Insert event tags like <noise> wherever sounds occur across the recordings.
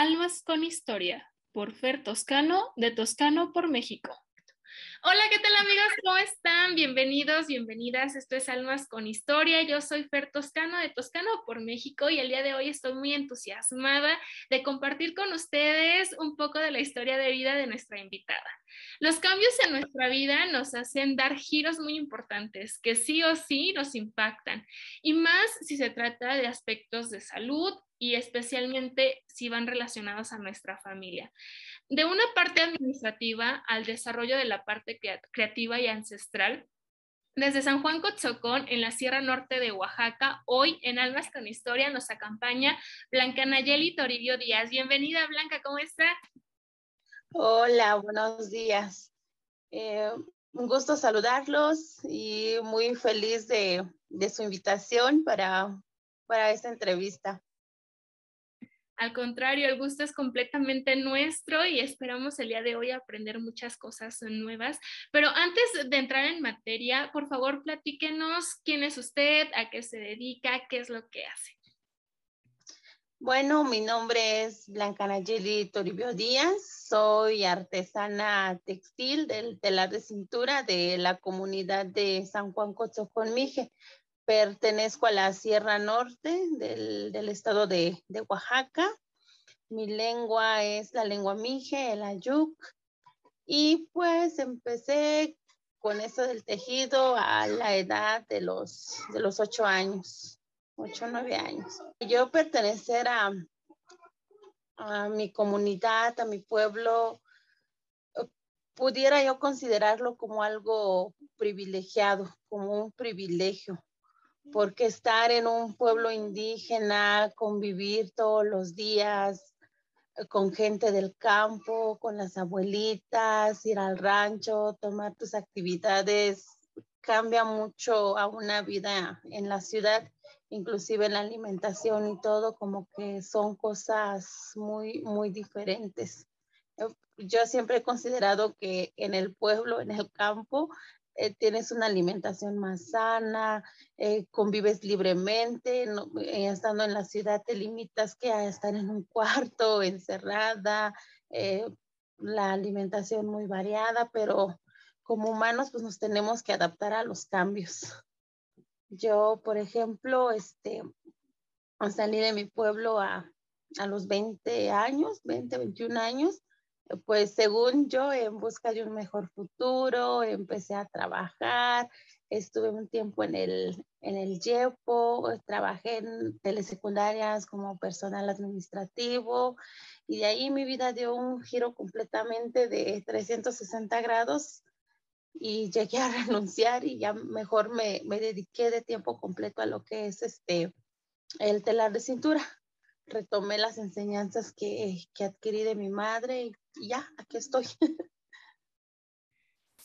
Almas con Historia, por Fer Toscano, de Toscano por México. Hola, ¿qué tal amigos? ¿Cómo están? Bienvenidos, bienvenidas. Esto es Almas con Historia. Yo soy Fer Toscano de Toscano por México y el día de hoy estoy muy entusiasmada de compartir con ustedes un poco de la historia de vida de nuestra invitada. Los cambios en nuestra vida nos hacen dar giros muy importantes que sí o sí nos impactan y más si se trata de aspectos de salud, y especialmente si van relacionados a nuestra familia. De una parte administrativa al desarrollo de la parte creativa y ancestral, desde San Juan Cotzocón, en la Sierra Norte de Oaxaca, hoy en Almas con Historia nos acompaña Blanca Nayeli Toribio Díaz. Bienvenida, Blanca, ¿cómo está? Hola, buenos días. Eh, un gusto saludarlos y muy feliz de, de su invitación para, para esta entrevista. Al contrario, el gusto es completamente nuestro y esperamos el día de hoy aprender muchas cosas nuevas. Pero antes de entrar en materia, por favor, platíquenos quién es usted, a qué se dedica, qué es lo que hace. Bueno, mi nombre es Blanca Nayeli Toribio Díaz, soy artesana textil del telar de cintura de la comunidad de San Juan Cotzocón Mije. Pertenezco a la Sierra Norte del, estado de, Oaxaca. Mi lengua es la lengua mije, el ayuk. Y pues empecé con eso del tejido a la edad de los, de los ocho años, ocho o nueve años. Yo pertenecer a, a mi comunidad, a mi pueblo, pudiera yo considerarlo como algo privilegiado, como un privilegio, porque estar en un pueblo indígena, convivir todos los días eh, con gente del campo, con las abuelitas, ir al rancho, tomar tus actividades, cambia mucho a una vida en la ciudad, inclusive en la alimentación y todo, como que son cosas muy, muy diferentes. Yo siempre he considerado que en el pueblo, en el campo, eh, tienes una alimentación más sana, eh, convives libremente, eh, estando en la ciudad te limitas que a estar en un <laughs> cuarto encerrada, la alimentación muy variada, pero como humanos pues nos tenemos que adaptar a los cambios. Yo, por ejemplo, este, salí de mi pueblo a, a los 20 años, 20, 21 años, pues según yo, en busca de un mejor futuro, empecé a trabajar, estuve un tiempo en el, en el YEPO, trabajé en telesecundarias como personal administrativo y de ahí mi vida dio un giro completamente de 360 grados y llegué a <laughs> renunciar y ya mejor me, me dediqué de tiempo completo a lo que es este, el telar de cintura. Retomé las enseñanzas que, que adquirí de mi madre y ya, aquí estoy.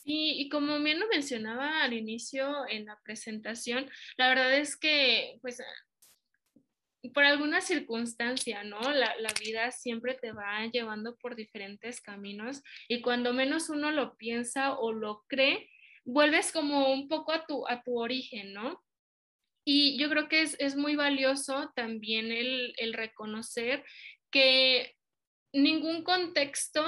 Sí, y como bien lo mencionaba al inicio en la presentación, la verdad es que, pues, por alguna circunstancia, ¿no? La, la, vida siempre te va llevando por diferentes caminos y cuando menos uno lo piensa o lo cree, vuelves como un poco a tu, a tu origen, ¿no? Y yo creo que es, es muy valioso también el, el reconocer que ningún contexto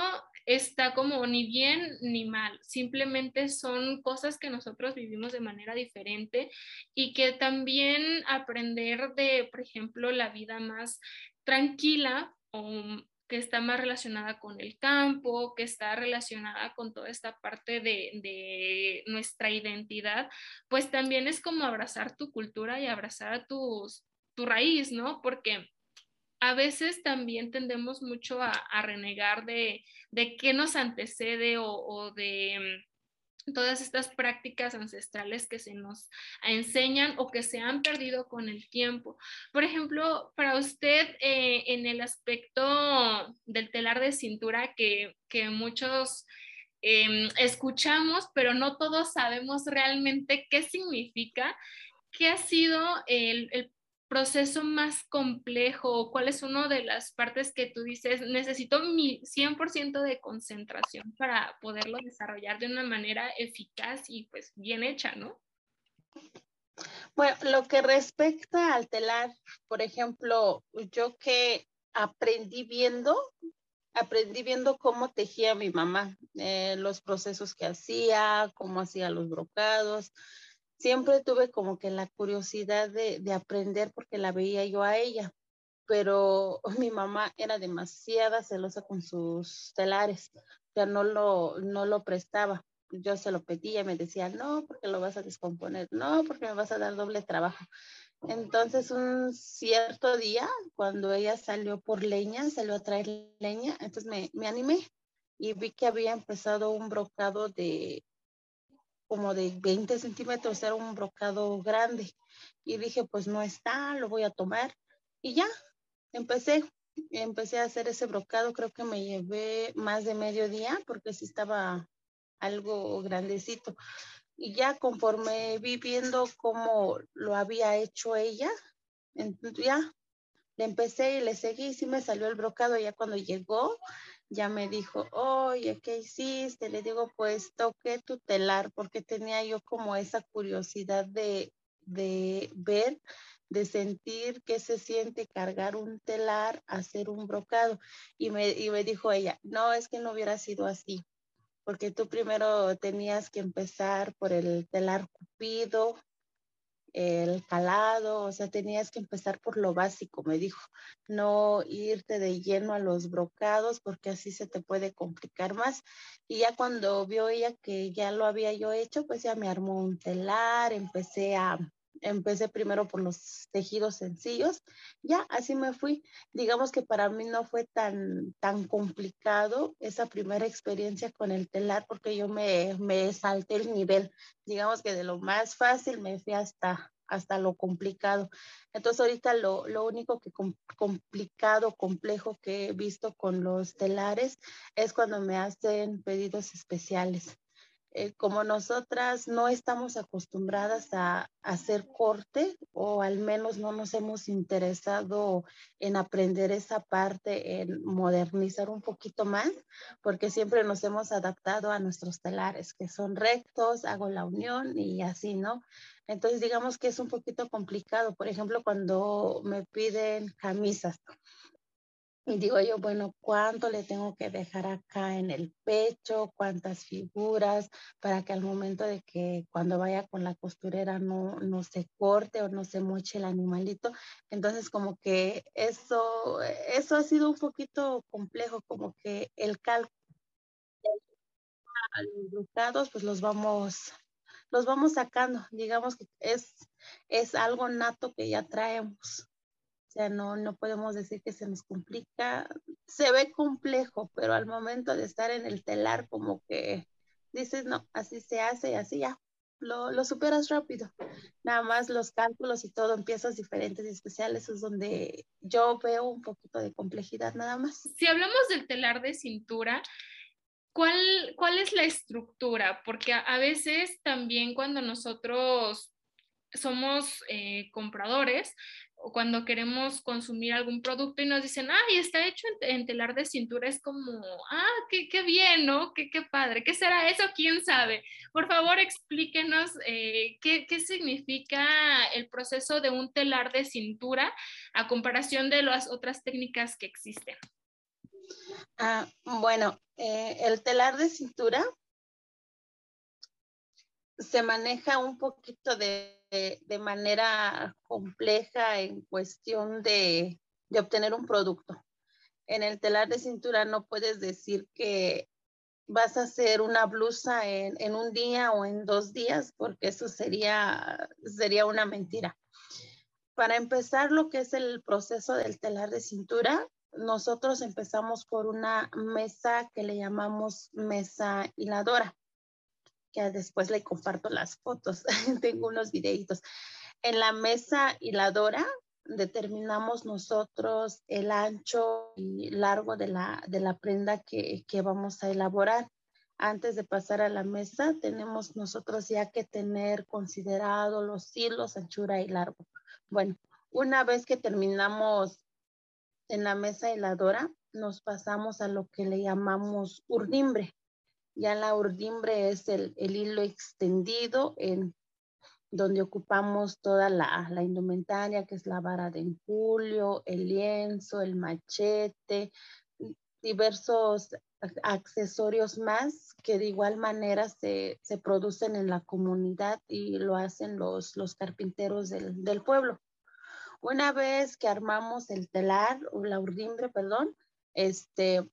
está como ni bien ni mal, simplemente son cosas que nosotros vivimos de manera diferente y que también aprender de, por ejemplo, la vida más tranquila o que está más relacionada con el campo, que está relacionada con toda esta parte de, nuestra identidad, pues también es como abrazar tu cultura y abrazar a tu raíz, ¿no? Porque a veces también tendemos mucho a, renegar de, de, qué nos antecede o de todas estas prácticas ancestrales que se nos enseñan o que se han perdido con el tiempo. Por ejemplo, para usted eh, en el aspecto del telar de cintura que, que muchos em, escuchamos, pero no todos sabemos realmente qué significa, ¿qué ha sido el, el proceso más complejo cuál es una de las partes que tú dices, necesito mi 100% de concentración para poderlo desarrollar de una manera eficaz y pues bien hecha, ¿no? Bueno, lo que respecta al telar, por ejemplo, yo que aprendí viendo, aprendí viendo cómo tejía mi mamá, eh, los procesos que hacía, cómo hacía los brocados. Siempre tuve como que la curiosidad de, de aprender porque la veía yo a ella, pero <laughs> mi mamá era demasiada celosa con sus telares, o sea, no lo, no lo prestaba. Yo se lo pedía me decía, no, porque lo vas a descomponer, no, porque me vas a dar doble trabajo. Entonces, un cierto día, cuando ella salió por leña, salió a traer leña, entonces me, me animé y vi que había empezado un brocado de como de 20 centímetros, era un brocado grande. Y dije, pues no está, lo voy a tomar. Y ya, empecé, empecé a hacer ese brocado, creo que me llevé más de medio día porque sí estaba algo grandecito. Y ya conforme vi viendo cómo lo había hecho ella, ya le empecé y le seguí, sí me salió el brocado, ya cuando llegó, ya me dijo, oye, ¿qué hiciste? Le digo, pues toqué tu telar, porque tenía yo como esa curiosidad de, de ver de sentir que se siente cargar un telar, hacer un brocado. Y me, y me dijo ella, no, es que no hubiera sido así, porque tú primero tenías que empezar por el telar cupido, el calado, o sea, tenías que empezar por lo básico, me dijo, no irte de lleno a los brocados porque así se te puede complicar más. Y ya cuando vio ella que ya lo había yo hecho, pues ya me armó un telar, empecé a, empecé primero por los tejidos sencillos, ya así me fui. Digamos que para mí no fue tan, tan complicado esa primera experiencia con el telar porque yo me, me salté el nivel. Digamos que de lo más fácil me fui hasta, hasta lo complicado. Entonces ahorita lo, lo único que complicado, complejo que he visto con los telares es cuando me hacen pedidos especiales eh, como nosotras no estamos acostumbradas a, hacer corte o al menos no nos hemos interesado en aprender esa parte, en modernizar un poquito más, porque siempre nos hemos adaptado a nuestros telares, que son rectos, hago la unión y así, ¿no? Entonces digamos que es un poquito complicado, por ejemplo, cuando me piden camisas. Y digo yo, bueno, ¿cuánto le tengo que dejar acá en el pecho? ¿Cuántas figuras? Para que al momento de que cuando vaya con la costurera no, no se corte o no se moche el animalito. Entonces, como que eso, eso ha sido un poquito complejo, como que el cálculo. Los pues los vamos, los vamos sacando. Digamos que es, es algo nato que ya traemos. O sea, no, no podemos decir que se nos complica. Se ve complejo, pero al momento de estar en el telar, como que dices, no, así se hace y así ya. Lo, lo superas rápido. Nada más los cálculos y todo en piezas diferentes y especiales es donde yo veo un poquito de complejidad nada más. Si hablamos del telar de cintura, ¿cuál, cuál es la estructura? Porque a, veces también cuando nosotros somos eh, compradores, cuando queremos consumir algún producto y nos dicen, ay, está hecho en, telar de cintura, es como, ah, qué, qué bien, ¿no? Qué, qué, padre. ¿Qué será eso? ¿Quién sabe? Por favor, explíquenos eh, qué, qué, significa el proceso de un telar de cintura a comparación de las otras técnicas que existen. Ah, bueno, eh, el telar de cintura se maneja un poquito de de, manera compleja en cuestión de, obtener un producto. En el telar de cintura no puedes decir que vas a hacer una blusa en, un día o en dos días, porque eso sería, sería una mentira. Para empezar, lo que es el proceso del telar de cintura, nosotros empezamos por una mesa que le llamamos mesa hiladora que después le comparto las fotos, <laughs> tengo unos videitos. En la mesa hiladora determinamos nosotros el ancho y largo de la, de la prenda que, que vamos a elaborar. Antes de pasar a la mesa, tenemos nosotros ya que tener considerado los hilos, anchura y largo. Bueno, una vez que terminamos en la mesa heladora, nos pasamos a lo que le llamamos urdimbre. Ya la urdimbre es el, hilo extendido en, donde ocupamos toda la, la indumentaria, que es la vara de enjulio, el lienzo, el machete, diversos accesorios más que de igual manera se, se, producen en la comunidad y lo hacen los, los carpinteros del, del, pueblo. Una vez que armamos el telar o la urdimbre, perdón, este,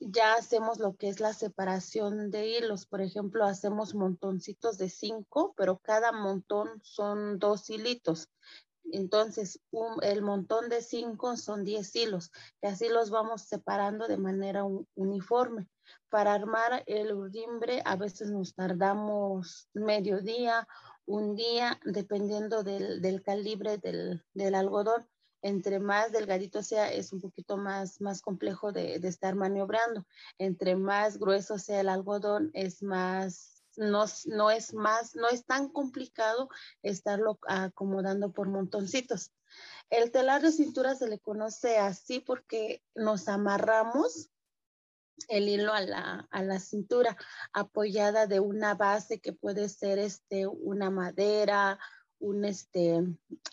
ya hacemos lo que es la separación de hilos. Por ejemplo, hacemos montoncitos de cinco, pero cada montón son dos hilitos. Entonces, el montón de cinco son diez hilos y así los vamos separando de manera uniforme. Para armar el urdimbre a veces nos tardamos medio día, un día, dependiendo del, calibre del, del algodón entre más delgadito sea, es un poquito más, más complejo de, estar maniobrando. Entre más grueso sea el algodón, es más, no, no es más, no es tan complicado estarlo acomodando por montoncitos. El telar de cintura se le conoce así porque nos amarramos el hilo a la, a la, cintura apoyada de una base que puede ser este, una madera, un, este,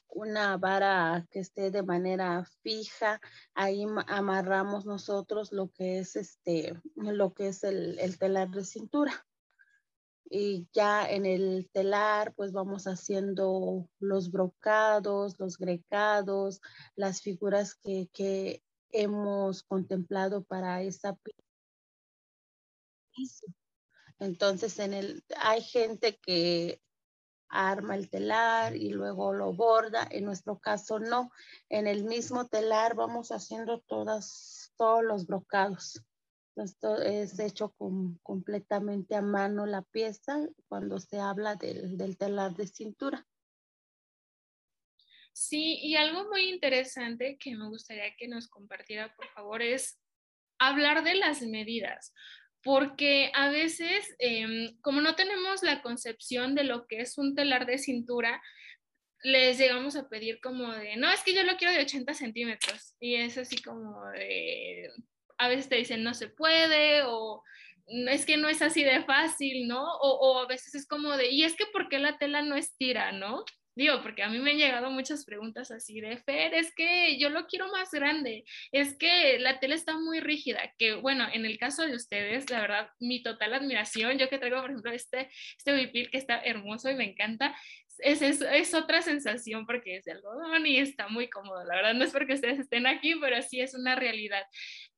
una vara que esté de manera fija. Ahí amarramos nosotros lo que es, este, lo que es el, el telar de cintura. Y ya en el telar, pues vamos haciendo los brocados, los grecados, las figuras que, que hemos contemplado para esa entonces, en el, hay gente que arma el telar y luego lo borda. En nuestro caso no. En el mismo telar vamos haciendo todas, todos los brocados. Esto es hecho con, completamente a mano la pieza cuando se habla del, del telar de cintura. Sí, y algo muy interesante que me gustaría que nos compartiera, por favor, es hablar de las medidas porque a veces, em, como no tenemos la concepción de lo que es un telar de cintura, les llegamos a pedir como de, no, es que yo lo quiero de 80 centímetros. Y es así como de, a veces te dicen no se puede o es que no es así de fácil, ¿no? O, o a veces es como de, y es que ¿por qué la tela no estira, ¿no? Digo, porque a mí me han llegado muchas preguntas así de, Fer, es que yo lo quiero más grande, es que la tela está muy rígida, que bueno, en el caso de ustedes, la verdad, mi total admiración, yo que traigo, por ejemplo, este, este huipil que está hermoso y me encanta, es, es, es, otra sensación porque es de algodón y está muy cómodo. La verdad no es porque ustedes estén aquí, pero sí es una realidad.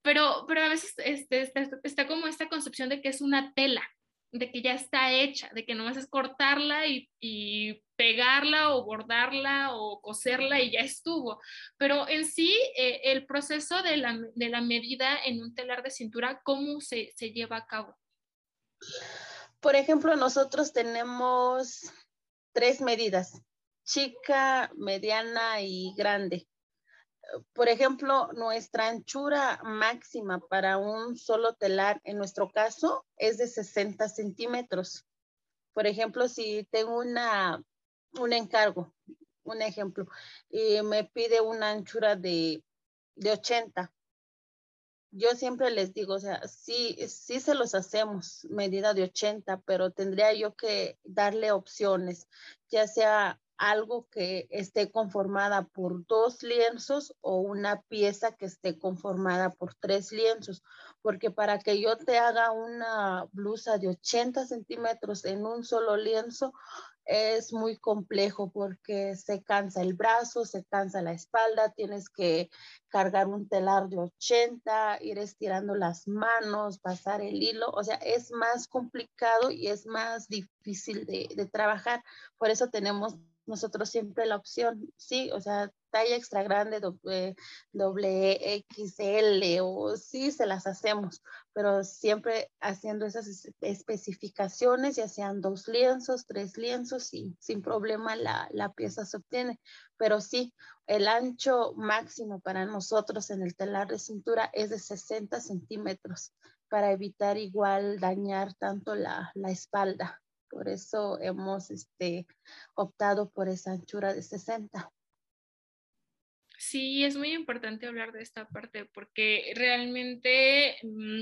Pero, pero a veces este, está, está, como esta concepción de que es una tela, de que ya está hecha, de que nomás es cortarla y, y, pegarla o bordarla o coserla y ya estuvo. Pero en sí, eh, el proceso de la, de la, medida en un telar de cintura, ¿cómo se, se lleva a cabo? Por ejemplo, nosotros tenemos tres medidas, chica, mediana y grande por ejemplo, nuestra anchura máxima para un solo telar, en nuestro caso, es de 60 centímetros. Por ejemplo, si tengo una, un encargo, un ejemplo, y me pide una anchura de, de 80, yo siempre les digo, o sea, sí, sí se los hacemos medida de 80, pero tendría yo que darle opciones, ya sea algo que esté conformada por dos lienzos o una pieza que esté conformada por tres lienzos, porque para que yo te haga una blusa de 80 centímetros en un solo lienzo es muy complejo porque se cansa el brazo, se cansa la espalda, tienes que cargar un telar de 80, ir estirando las manos, pasar el hilo, o sea, es más complicado y es más difícil de, de trabajar. Por eso tenemos nosotros siempre la opción, sí, o sea, talla extra grande, doble, doble XL o sí se las hacemos, pero siempre haciendo esas especificaciones, ya sean dos lienzos, tres lienzos y sin problema la, la pieza se obtiene. Pero sí, el ancho máximo para nosotros en el telar de cintura es de 60 centímetros para evitar igual dañar tanto la, la espalda. Por eso hemos este, optado por esa anchura de 60. Sí, es muy importante hablar de esta parte porque realmente mm,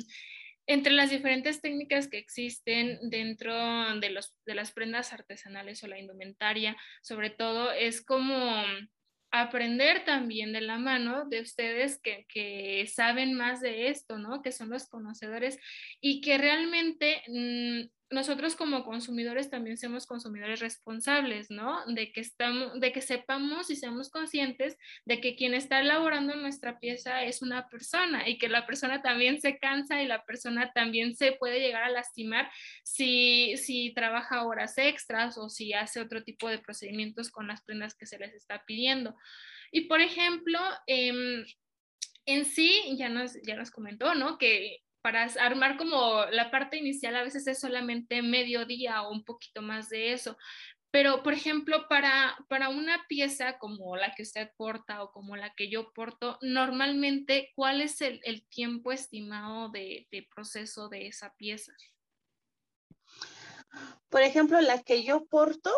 entre las diferentes técnicas que existen dentro de, los, de las prendas artesanales o la indumentaria, sobre todo es como aprender también de la mano de ustedes que, que, saben más de esto, ¿no? Que son los conocedores y que realmente mm, nosotros como consumidores también somos consumidores responsables, ¿no? De que, estamos, de que sepamos y seamos conscientes de que quien está elaborando nuestra pieza es una persona y que la persona también se cansa y la persona también se puede llegar a lastimar si, si trabaja horas extras o si hace otro tipo de procedimientos con las prendas que se les está pidiendo. Y por ejemplo, em, en sí, ya nos, ya nos comentó, ¿no? Que para armar como la parte inicial a veces es solamente medio día o un poquito más de eso. Pero, por ejemplo, para, para una pieza como la que usted porta o como la que yo porto, normalmente, ¿cuál es el, el tiempo estimado de, de, proceso de esa pieza? Por ejemplo, la que yo porto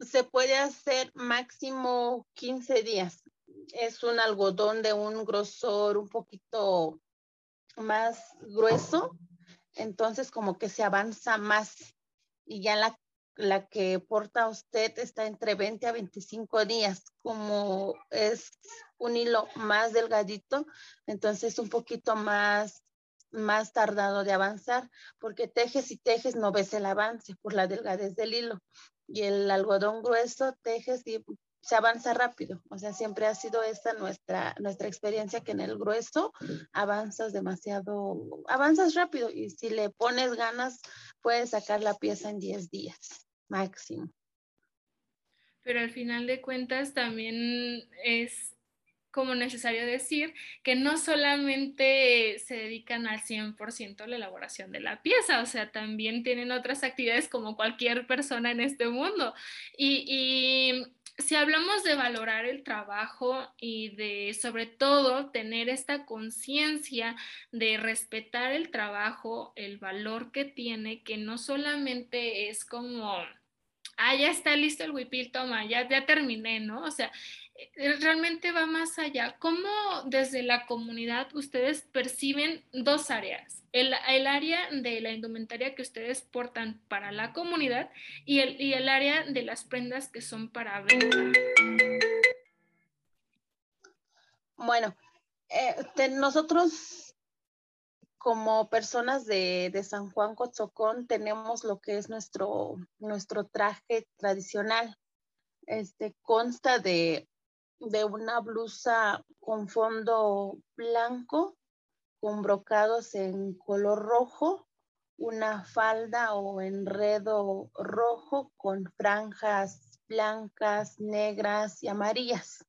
se puede hacer máximo 15 días. Es un algodón de un grosor un poquito más grueso, entonces como que se avanza más y ya la, la que porta usted está entre 20 a 25 días, como es un hilo más delgadito, entonces un poquito más más tardado de avanzar, porque tejes y tejes no ves el avance por la delgadez del hilo. Y el algodón grueso tejes y se avanza rápido. O sea, siempre ha sido esta nuestra, nuestra experiencia que en el grueso avanzas demasiado, avanzas rápido y si le pones ganas, puedes sacar la pieza en 10 días máximo. Pero al final de cuentas también es como necesario decir que no solamente se dedican al 100% a la elaboración de la pieza, o sea, también tienen otras actividades como cualquier persona en este mundo. Y, si hablamos de valorar el trabajo y de sobre todo tener esta conciencia de respetar el trabajo, el valor que tiene, que no solamente es como, ah, ya está listo el huipil, toma, ya, ya terminé, ¿no? O sea, realmente va más allá. ¿Cómo desde la comunidad ustedes perciben dos áreas? El, área de la indumentaria que ustedes portan para la comunidad y el, y el área de las prendas que son para venta. Bueno, eh, nosotros como personas de, de, San Juan Cotzocón tenemos lo que es nuestro, nuestro traje tradicional. Este consta de de una blusa con fondo blanco, con brocados en color rojo, una falda o enredo rojo con franjas blancas, negras y amarillas.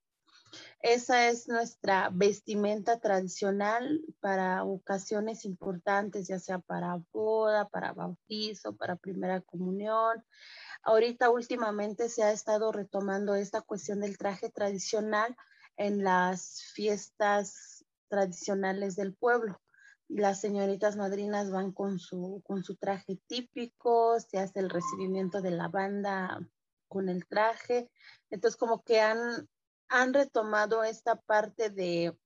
Esa es nuestra vestimenta tradicional para ocasiones importantes, ya sea para boda, para bautizo, para primera comunión. Ahorita últimamente se ha estado retomando esta cuestión del traje tradicional en las fiestas tradicionales del pueblo. Las señoritas madrinas van con su, con su traje típico, se hace el recibimiento de la banda con el traje. Entonces, como que han, han retomado esta parte de,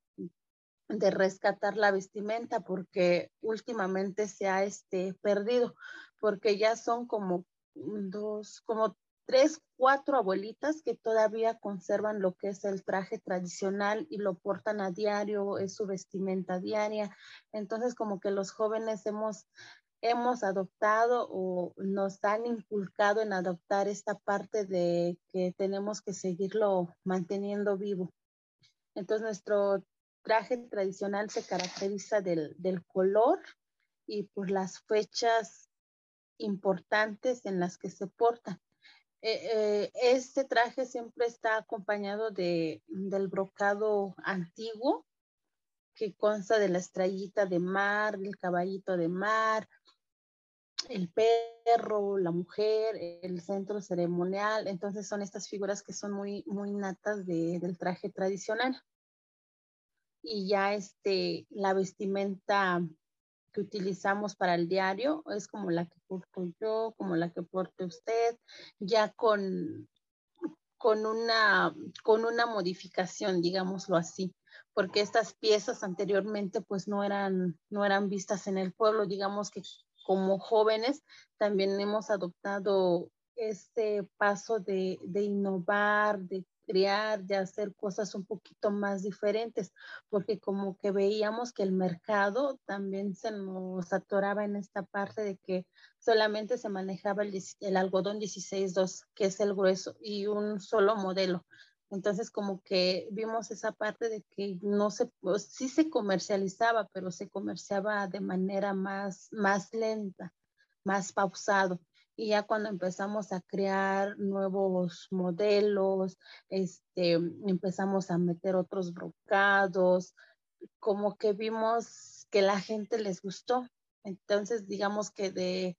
de rescatar la vestimenta porque últimamente se ha este, perdido, porque ya son como dos, como tres, cuatro abuelitas que todavía conservan lo que es el traje tradicional y lo portan a diario, es su vestimenta diaria. Entonces, como que los jóvenes hemos, hemos adoptado o nos han inculcado en adoptar esta parte de que tenemos que seguirlo manteniendo vivo. Entonces, nuestro traje tradicional se caracteriza del, del color y por las fechas importantes en las que se portan. Eh, eh, este traje siempre está acompañado de, del brocado antiguo, que consta de la estrellita de mar, el caballito de mar, el perro, la mujer, el centro ceremonial. Entonces son estas figuras que son muy, muy natas de, del traje tradicional. Y ya este, la vestimenta que utilizamos para el diario es como la que porto yo, como la que porte usted, ya con, con, una, con una modificación, digámoslo así, porque estas piezas anteriormente pues no eran, no eran vistas en el pueblo. Digamos que como jóvenes también hemos adoptado este paso de, innovar, de crear, de hacer cosas un poquito más diferentes, porque como que veíamos que el mercado también se nos atoraba en esta parte de que solamente se manejaba el, el algodón 16.2, que es el grueso, y un solo modelo. Entonces como que vimos esa parte de que no se, pues, sí se comercializaba, pero se comerciaba de manera más, más lenta, más pausado. Y ya cuando empezamos a crear nuevos modelos, este, empezamos a meter otros brocados, como que vimos que la gente les gustó. Entonces, digamos que de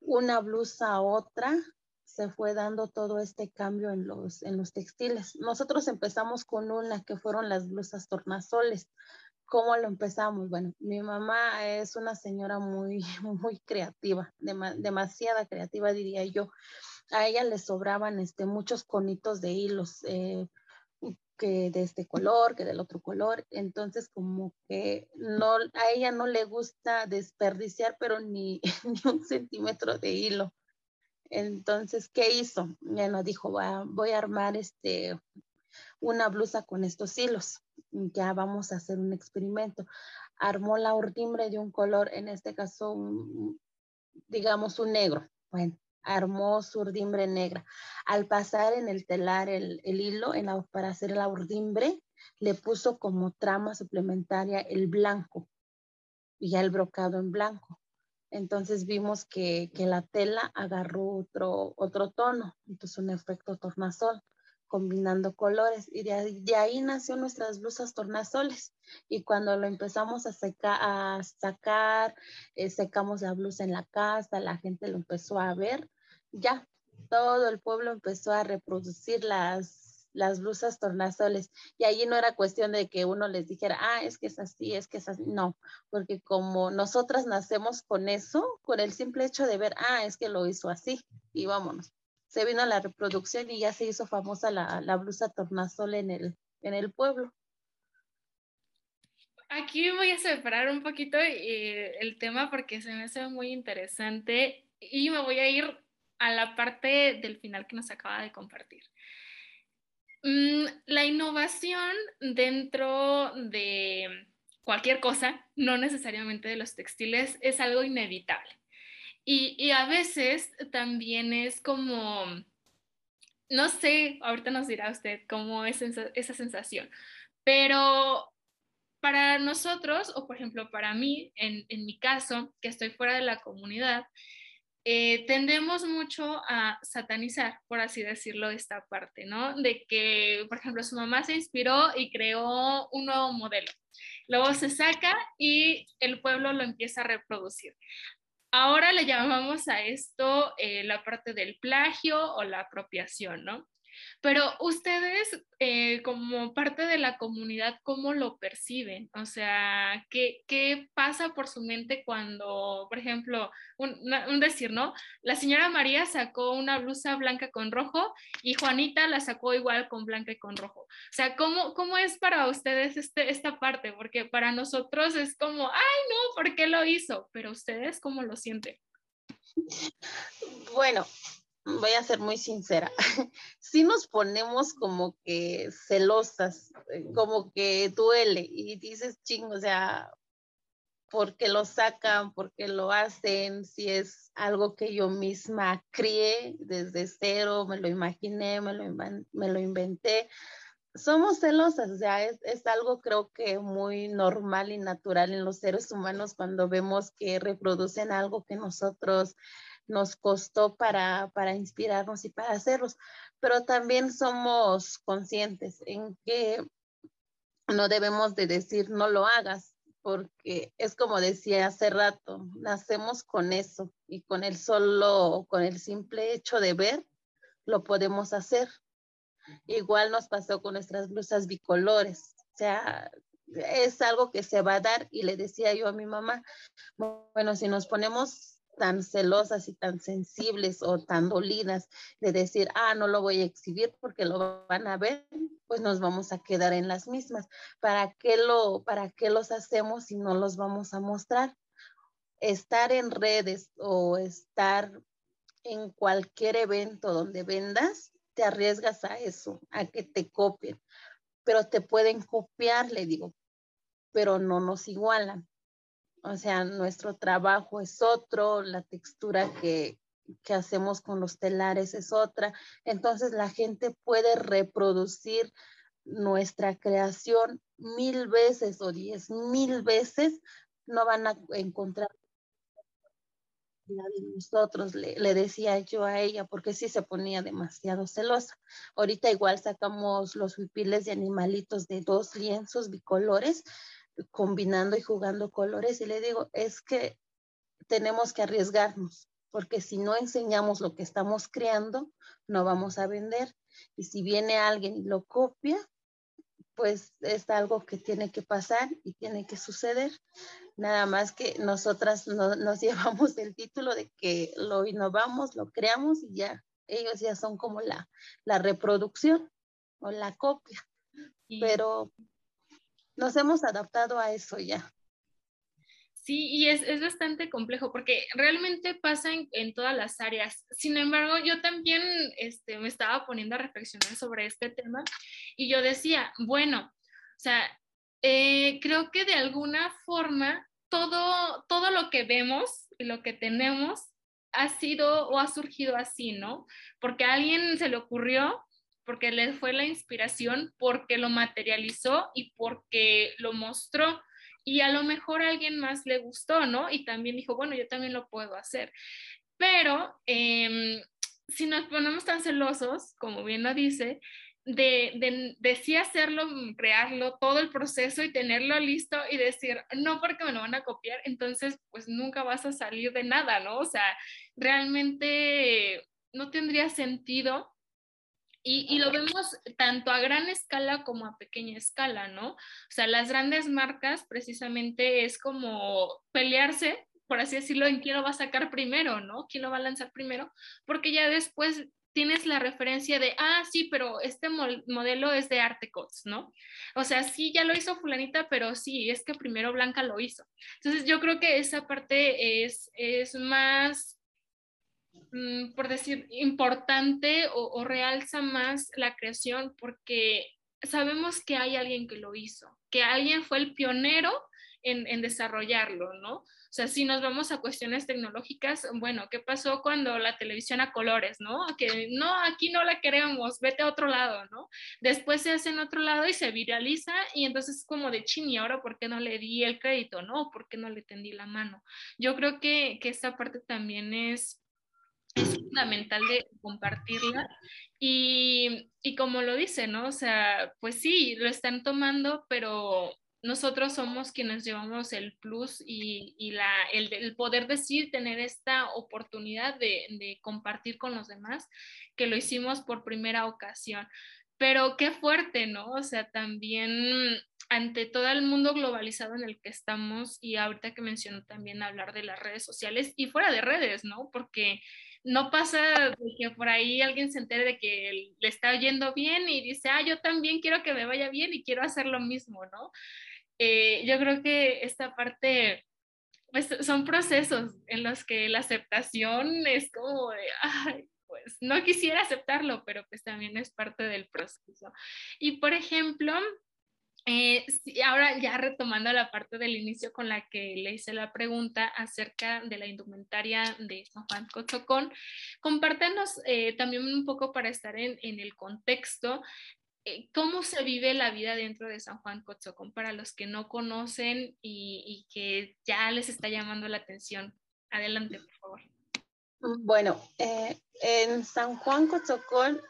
una blusa a otra, se fue dando todo este cambio en los, en los textiles. Nosotros empezamos con una que fueron las blusas tornasoles. ¿Cómo lo empezamos? Bueno, mi mamá es una señora muy, <laughs> muy creativa, demasiada creativa diría yo. A ella le sobraban este, muchos conitos de hilos, eh, que de este color, que del otro color. Entonces, como que no, a ella no le gusta desperdiciar, pero ni, <laughs> ni un centímetro de hilo. Entonces, ¿qué hizo? Bueno, dijo, voy a armar este, una blusa con estos hilos. Ya vamos a hacer un experimento. Armó la urdimbre de un color, en este caso, digamos, un negro. Bueno, armó su urdimbre negra. Al pasar en el telar el, hilo para hacer la urdimbre, le puso como trama suplementaria el blanco y ya el brocado en blanco. Entonces vimos que, la tela agarró otro, otro tono, entonces un efecto tornasol, combinando colores. Y de, ahí nació nuestras blusas tornasoles. Y cuando lo empezamos a, a sacar, eh, secamos la blusa en la casa, la gente lo empezó a ver, ya todo el pueblo empezó a reproducir las, las blusas tornasoles. Y allí no era cuestión de que uno les dijera, ah, es que es así, es que es así. No, porque como nosotras nacemos con eso, con el simple hecho de ver, ah, es que lo hizo así, y vámonos. Se vino la reproducción y ya se hizo famosa la, la blusa tornasol en el, en el pueblo. Aquí voy a separar un poquito eh, el tema porque se me hace muy interesante y me voy a ir a la parte del final que nos acaba de compartir. Mm, la innovación dentro de cualquier cosa, no necesariamente de los textiles, es algo inevitable. Y, a veces también es como, no sé, ahorita nos dirá usted cómo es esa sensación, pero para nosotros, o por ejemplo para mí, en, en mi caso, que estoy fuera de la comunidad, eh, tendemos mucho a satanizar, por así decirlo, esta parte, ¿no? De que, por ejemplo, su mamá se inspiró y creó un nuevo modelo. Luego se saca y el pueblo lo empieza a reproducir. Ahora le llamamos a esto eh, la parte del plagio o la apropiación, ¿no? Pero ustedes, eh, como parte de la comunidad, ¿cómo lo perciben? O sea, ¿qué, ¿qué, pasa por su mente cuando, por ejemplo, un, decir, ¿no? La señora María sacó una blusa blanca con rojo y Juanita la sacó igual con blanca y con rojo. O sea, ¿cómo, cómo es para ustedes este, esta parte? Porque para nosotros es como, ay, no, ¿por qué lo hizo? Pero ustedes, ¿cómo lo sienten? Bueno, voy a ser muy sincera, <laughs> si nos ponemos como que celosas, eh, como que duele y dices, ching, o sea, ¿por qué lo sacan? ¿Por qué lo hacen? Si es algo que yo misma crié desde cero, me lo imaginé, me lo, me lo inventé. Somos celosas, o sea, es, es algo creo que muy normal y natural en los seres humanos cuando vemos que reproducen algo que nosotros nos costó para, para inspirarnos y para hacerlos, pero también somos conscientes en que no debemos de decir no lo hagas, porque es como decía hace rato, nacemos con eso y con el solo, con el simple hecho de ver, lo podemos hacer. Igual nos pasó con nuestras blusas bicolores, o sea, es algo que se va a dar y le decía yo a mi mamá, bueno, si nos ponemos tan celosas y tan sensibles o tan dolidas de decir, ah, no lo voy a exhibir porque lo van a ver, pues nos vamos a quedar en las mismas. ¿Para qué, lo, para qué los hacemos si no los vamos a mostrar? Estar en redes o estar en cualquier evento donde vendas, te arriesgas a eso, a que te copien, pero te pueden copiar, le digo, pero no nos igualan. O sea, nuestro trabajo es otro, la textura que, que hacemos con los telares es otra. Entonces la gente puede reproducir nuestra creación mil veces o diez mil veces, no van a encontrar nosotros, le, le, decía yo a ella, porque sí se ponía demasiado celosa. Ahorita igual sacamos los huipiles de animalitos de dos lienzos bicolores, combinando y jugando colores, y le digo, es que tenemos que arriesgarnos, porque si no enseñamos lo que estamos creando, no vamos a vender. Y si viene alguien y lo copia, pues es algo que tiene que pasar y tiene que suceder. Nada más que nosotras no, nos <laughs> llevamos el título de que lo innovamos, lo creamos y ya, ellos ya son como la, la reproducción o la copia. Pero nos hemos adaptado a eso ya. Sí, y es, es, bastante complejo porque realmente pasa en, todas las áreas. Sin embargo, yo también este, me estaba poniendo a reflexionar sobre este tema y yo decía, bueno, o sea, eh, creo que de alguna forma todo, todo lo que vemos y lo que tenemos ha sido o ha surgido así, ¿no? Porque a alguien se le ocurrió, porque le fue la inspiración, porque lo materializó y porque lo mostró y a lo mejor a alguien más le gustó, ¿no? Y también dijo, bueno, yo también lo puedo hacer. Pero em, si nos ponemos tan celosos, como bien lo dice, de, de, de, sí hacerlo, crearlo, todo el proceso y tenerlo listo y decir, no porque me lo van a copiar, entonces pues nunca vas a salir de nada, ¿no? O sea, realmente no tendría sentido y, lo vemos tanto a gran escala como a pequeña escala, ¿no? O sea, las grandes marcas precisamente es como pelearse, por así decirlo, en quién lo va a sacar primero, ¿no? ¿Quién lo va a lanzar primero? Porque ya después tienes la referencia de, ah, sí, pero este modelo es de Artecots, ¿no? O sea, sí, ya lo hizo fulanita, pero sí, es que primero Blanca lo hizo. Entonces, yo creo que esa parte es, es más por decir, importante o, realza más la creación porque sabemos que hay alguien que lo hizo, que alguien fue el pionero en, desarrollarlo, ¿no? O sea, si nos vamos a cuestiones tecnológicas, bueno, ¿qué pasó cuando la televisión a colores, ¿no? Que no, aquí no la queremos, vete a otro lado, ¿no? Después se hace en otro lado y se viraliza y entonces es como de chin, y ahora ¿por qué no le di el crédito, ¿no? ¿Por qué no le tendí la mano? Yo creo que, que esta parte también es es fundamental de compartirla. Y, y, como lo dice, ¿no? O sea, pues sí, lo están tomando, pero nosotros somos quienes llevamos el plus y, y la, el, el, poder decir, tener esta oportunidad de, de compartir con los demás, que lo hicimos por primera ocasión. Pero qué fuerte, ¿no? O sea, también ante todo el mundo globalizado en el que estamos y ahorita que mencionó también hablar de las redes sociales y fuera de redes, ¿no? Porque no pasa de que por ahí alguien se entere de que le está yendo bien y dice, ah, yo también quiero que me vaya bien y quiero hacer lo mismo, ¿no? Eh, yo creo que esta parte, pues son procesos en los que la aceptación es como ay, pues no quisiera aceptarlo, pero pues también es parte del proceso. Y por ejemplo, eh, ahora ya retomando la parte del inicio con la que le hice la pregunta acerca de la indumentaria de San Juan Cotzocón, compártenos eh, también un poco para estar en, el contexto, eh, cómo se vive la vida dentro de San Juan Cotzocón para los que no conocen y, y que ya les está llamando la atención. Adelante, por favor. Bueno, en San Juan Cotzocón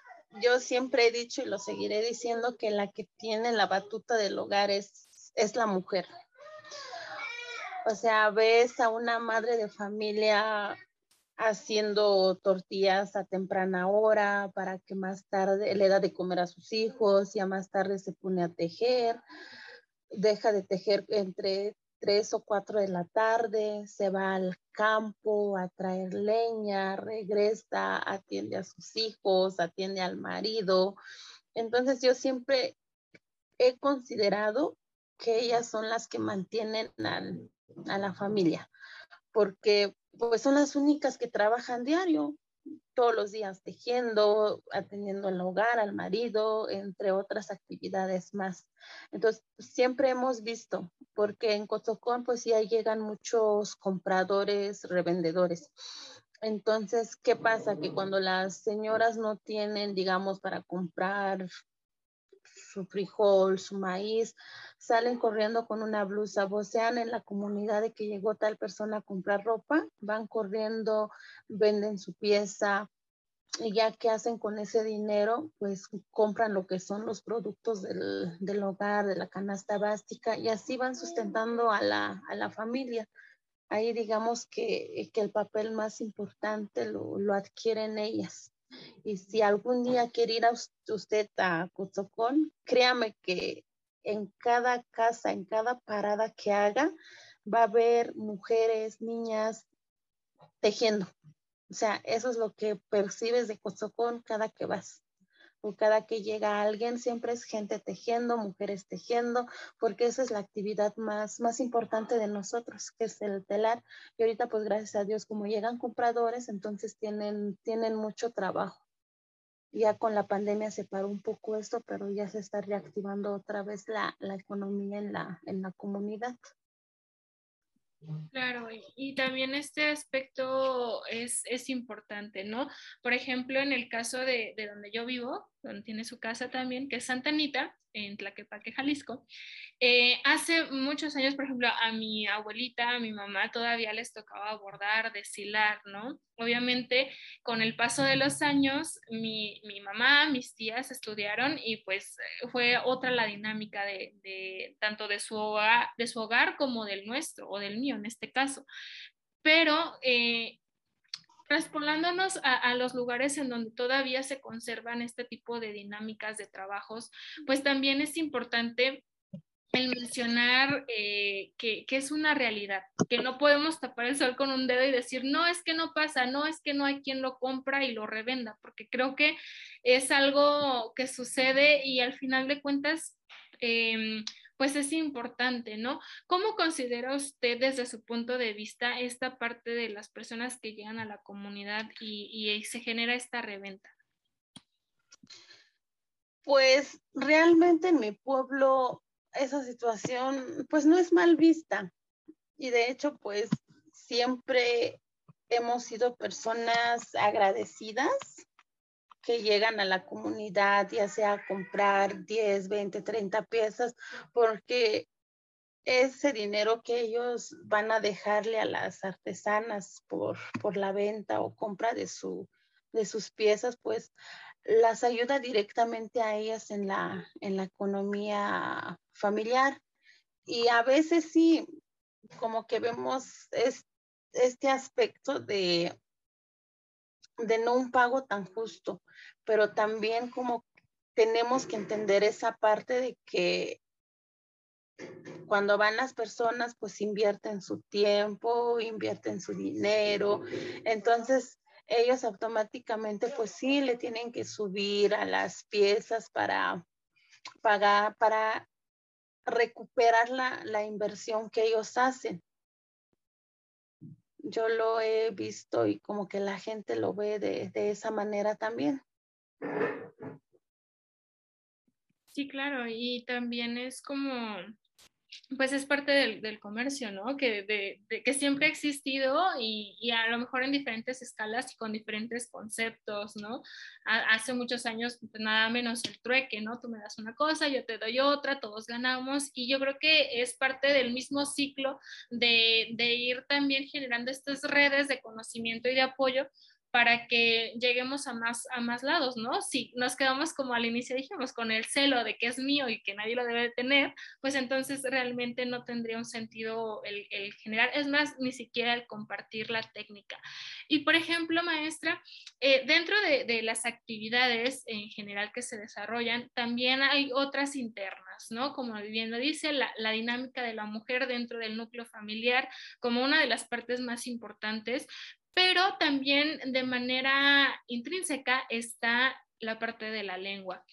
yo siempre he dicho y lo seguiré diciendo que la que tiene la batuta del hogar es, es la mujer. O sea, ves a una madre de familia haciendo tortillas a temprana hora para que más tarde le da de comer a sus hijos, y a más tarde se pone a tejer, deja de tejer entre 3 o 4 de la tarde, se va al campo a traer leña, regresa, atiende a sus hijos, atiende al marido. Entonces yo siempre he considerado que ellas son las que mantienen a la familia, porque pues son las únicas que trabajan diario, todos los días tejiendo, atendiendo al hogar, al marido, entre otras actividades más. Entonces, siempre hemos visto, porque en Cotocón pues ya llegan muchos compradores, revendedores. Entonces, ¿qué pasa? Que cuando las señoras no tienen, digamos, para comprar su frijol, su maíz, salen corriendo con una blusa, vocean en la comunidad de que llegó tal persona a comprar ropa, van corriendo, venden su pieza y ya que hacen con ese dinero, pues compran lo que son los productos del, del hogar, de la canasta básica y así van sustentando a la, a la familia. Ahí digamos que, que, el papel más importante lo, lo adquieren ellas. Y si algún día quiere ir a usted a Cozocón, créame que en cada casa, en cada parada que haga, va a haber mujeres, niñas tejiendo. O sea, eso es lo que percibes de Cozocón cada que vas. Cada que llega alguien, siempre es gente tejiendo, mujeres tejiendo, porque esa es la actividad más, más importante de nosotros, que es el telar. Y ahorita, pues gracias a Dios, como llegan compradores, entonces tienen, tienen mucho trabajo. Ya con la pandemia se paró un poco esto, pero ya se está reactivando otra vez la, la economía en la, en la comunidad. Claro, y, también este aspecto es, es, importante, ¿no? Por ejemplo, en el caso de, de, donde yo vivo, donde tiene su casa también, que es Santa Anita, en Tlaquepaque, Jalisco. Eh, hace muchos años, por ejemplo, a mi abuelita, a mi mamá todavía les tocaba bordar, deshilar, ¿no? Obviamente, con el paso de los años, mi, mi mamá, mis tías estudiaron y pues fue otra la dinámica de, de tanto de su, hogar, de su hogar como del nuestro o del mío en este caso. Pero eh, traspolándonos a, los lugares en donde todavía se conservan este tipo de dinámicas de trabajos, pues también es importante el mencionar eh, que, que, es una realidad, que no podemos tapar el sol con un dedo y decir, no, es que no pasa, no, es que no hay quien lo compra y lo revenda, porque creo que es algo que sucede y al final de cuentas, eh, pues es importante, ¿no? ¿Cómo considera usted desde su punto de vista esta parte de las personas que llegan a la comunidad y, se genera esta reventa? Pues realmente en mi pueblo esa situación pues no es mal vista y de hecho pues siempre hemos sido personas agradecidas que llegan a la comunidad, ya sea a comprar 10, 20, 30 piezas, porque ese dinero que ellos van a dejarle a las artesanas por, por la venta o compra de, su, de sus piezas, pues las ayuda directamente a ellas en la, en la economía familiar. Y a veces sí, como que vemos este aspecto de, de no un pago tan justo, pero también como tenemos que entender esa parte de que cuando van las personas, pues invierten su tiempo, invierten su dinero, entonces ellos automáticamente, pues sí, le tienen que subir a las piezas para pagar, para recuperar la, la inversión que ellos hacen yo lo he visto y como que la gente lo ve de, de esa manera también. Sí, claro, y también es como pues es parte del, del comercio, ¿no? Que, de, que siempre ha existido y, y, a lo mejor en diferentes escalas y con diferentes conceptos, ¿no? hace muchos años, pues nada menos el trueque, ¿no? Tú me das una cosa, yo te doy otra, todos ganamos y yo creo que es parte del mismo ciclo de, de ir también generando estas redes de conocimiento y de apoyo para que lleguemos a más, a más lados, ¿no? Si nos quedamos como al inicio dijimos con el celo de que es mío y que nadie lo debe tener, pues entonces realmente no tendría un sentido el, el generar, es más, ni siquiera el compartir la técnica. Y por ejemplo, maestra, eh, dentro de, de las actividades en general que se desarrollan, también hay otras internas, ¿no? Como bien lo dice, la, la dinámica de la mujer dentro del núcleo familiar como una de las partes más importantes, pero también de manera intrínseca está la parte de la lengua.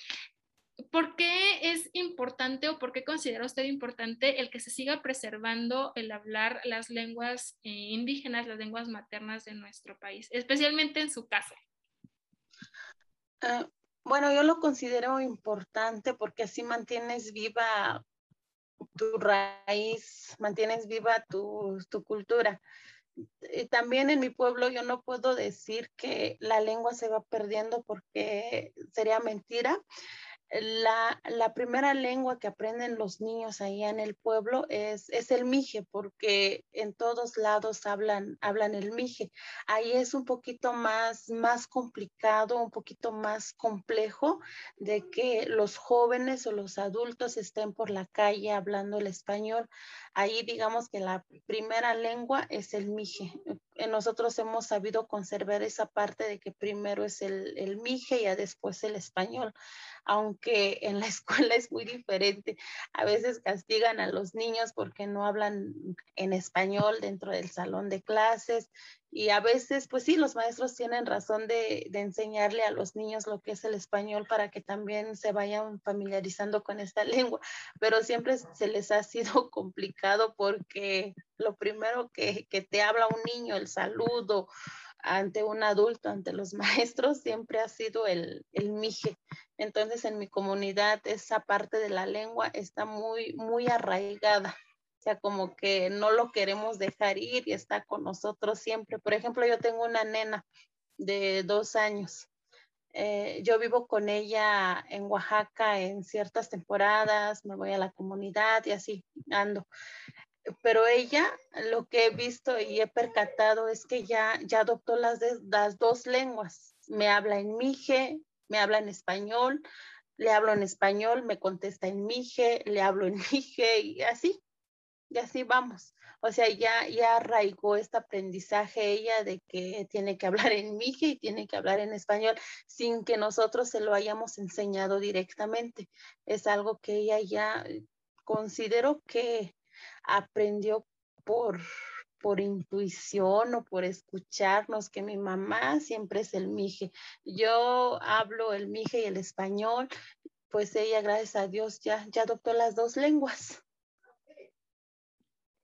¿Por qué es importante o por qué considera usted importante el que se siga preservando el hablar las lenguas eh, indígenas, las lenguas maternas de nuestro país, especialmente en su caso? Uh, bueno, yo lo considero importante porque así mantienes viva tu raíz, mantienes viva tu cultura. Eh, también en mi pueblo yo no puedo decir que la lengua se va perdiendo porque sería mentira la, la, primera lengua que aprenden los niños ahí en el pueblo es, es, el mije, porque en todos lados hablan, hablan el mije. Ahí es un poquito más, más complicado, un poquito más complejo de que los jóvenes o los adultos estén por la calle hablando el español. Ahí digamos que la primera lengua es el mije. Nosotros hemos sabido conservar esa parte de que primero es el, el mije y ya después el español aunque en la <laughs> escuela es muy diferente. A veces castigan a los niños porque no hablan en español dentro del salón de clases y a veces, pues sí, los maestros tienen razón de, de, enseñarle a los niños lo que es el español para que también se vayan familiarizando con esta <laughs> lengua, pero siempre se les ha sido <laughs> complicado porque lo primero que, que te habla un niño, el saludo, ante un adulto, ante los <laughs> maestros, siempre ha sido el, el mije. Entonces, en mi comunidad, esa parte de la lengua está muy, muy arraigada. O sea, como que no lo queremos dejar ir y está con nosotros siempre. Por ejemplo, yo tengo una nena de dos años. Eh, yo vivo con ella en Oaxaca en ciertas temporadas, me voy a la comunidad y así ando pero ella lo que he visto y he percatado es que ya, ya adoptó las, las dos lenguas. Me habla en mije, me habla en español, le hablo en español, me contesta en mije, le hablo en <laughs> mije y así, y así vamos. O sea, ya, ya arraigó este aprendizaje ella de que tiene que hablar en mije y tiene que hablar en español sin que nosotros se lo hayamos enseñado directamente. Es algo que ella ya considero que aprendió por, por intuición o por escucharnos, que mi mamá siempre es el mije. Yo hablo el mije y el español, pues ella, gracias a Dios, ya, ya adoptó las dos lenguas.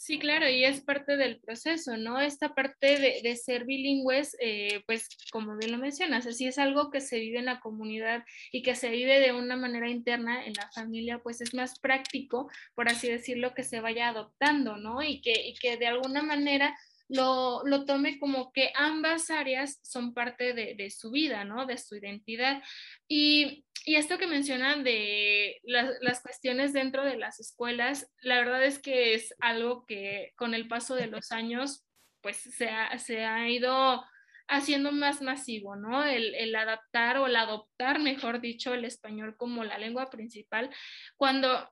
Sí, claro, y es parte del proceso, ¿no? Esta parte de, de ser bilingües, eh, pues como bien lo mencionas, así es algo que se vive en la comunidad y que se vive de una manera interna en la familia, pues es más práctico, por así decirlo, que se vaya adoptando, ¿no? Y que, y que de alguna manera lo, lo, tome como que ambas áreas son parte de, de su vida, ¿no? De su identidad. Y y esto que mencionan de las, las, cuestiones dentro de las escuelas, la verdad es que es algo que con el paso de los años, pues se ha, se ha ido haciendo más masivo, ¿no? El, el, adaptar o el adoptar, mejor dicho, el español como la lengua principal, cuando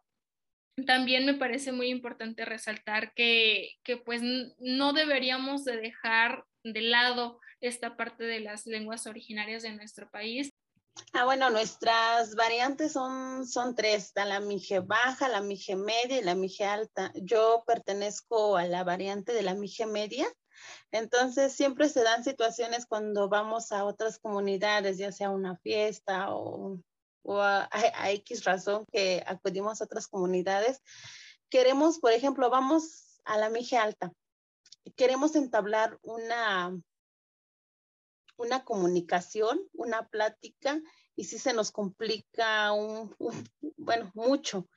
también me parece muy importante resaltar que, que pues no deberíamos de dejar de lado esta parte de las lenguas originarias de nuestro país Ah, bueno, nuestras variantes son, son tres, la mije baja, la mije media y la mije alta. Yo pertenezco a la variante de la mije media, entonces siempre se dan situaciones cuando vamos a otras comunidades, ya sea una fiesta o, o a, a, X razón que acudimos a otras comunidades. Queremos, por ejemplo, vamos a la mije alta, queremos entablar una una comunicación, una plática, y sí se nos complica bueno, mucho.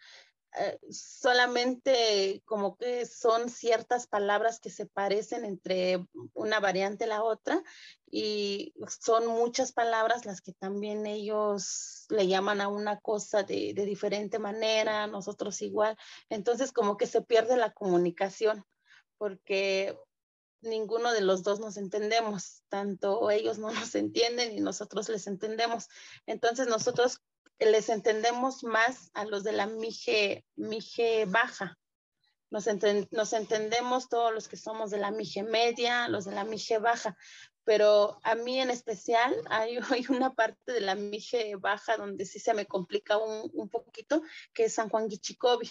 Eh, solamente como que son ciertas palabras que se parecen entre una variante y la otra y son muchas palabras las que también ellos le llaman a una cosa de, de diferente manera, nosotros igual. Entonces como que se pierde la comunicación porque ninguno de los dos nos entendemos, tanto ellos no <laughs> nos entienden y nosotros les entendemos. Entonces nosotros les entendemos más a los de la mije, mije baja. Nos, entendemos todos los que somos de la mije media, los de la mije baja, pero a mí en especial <laughs> hay, hay, una parte de la mije baja donde sí se me complica un, un poquito, que es San Juan Guichicobi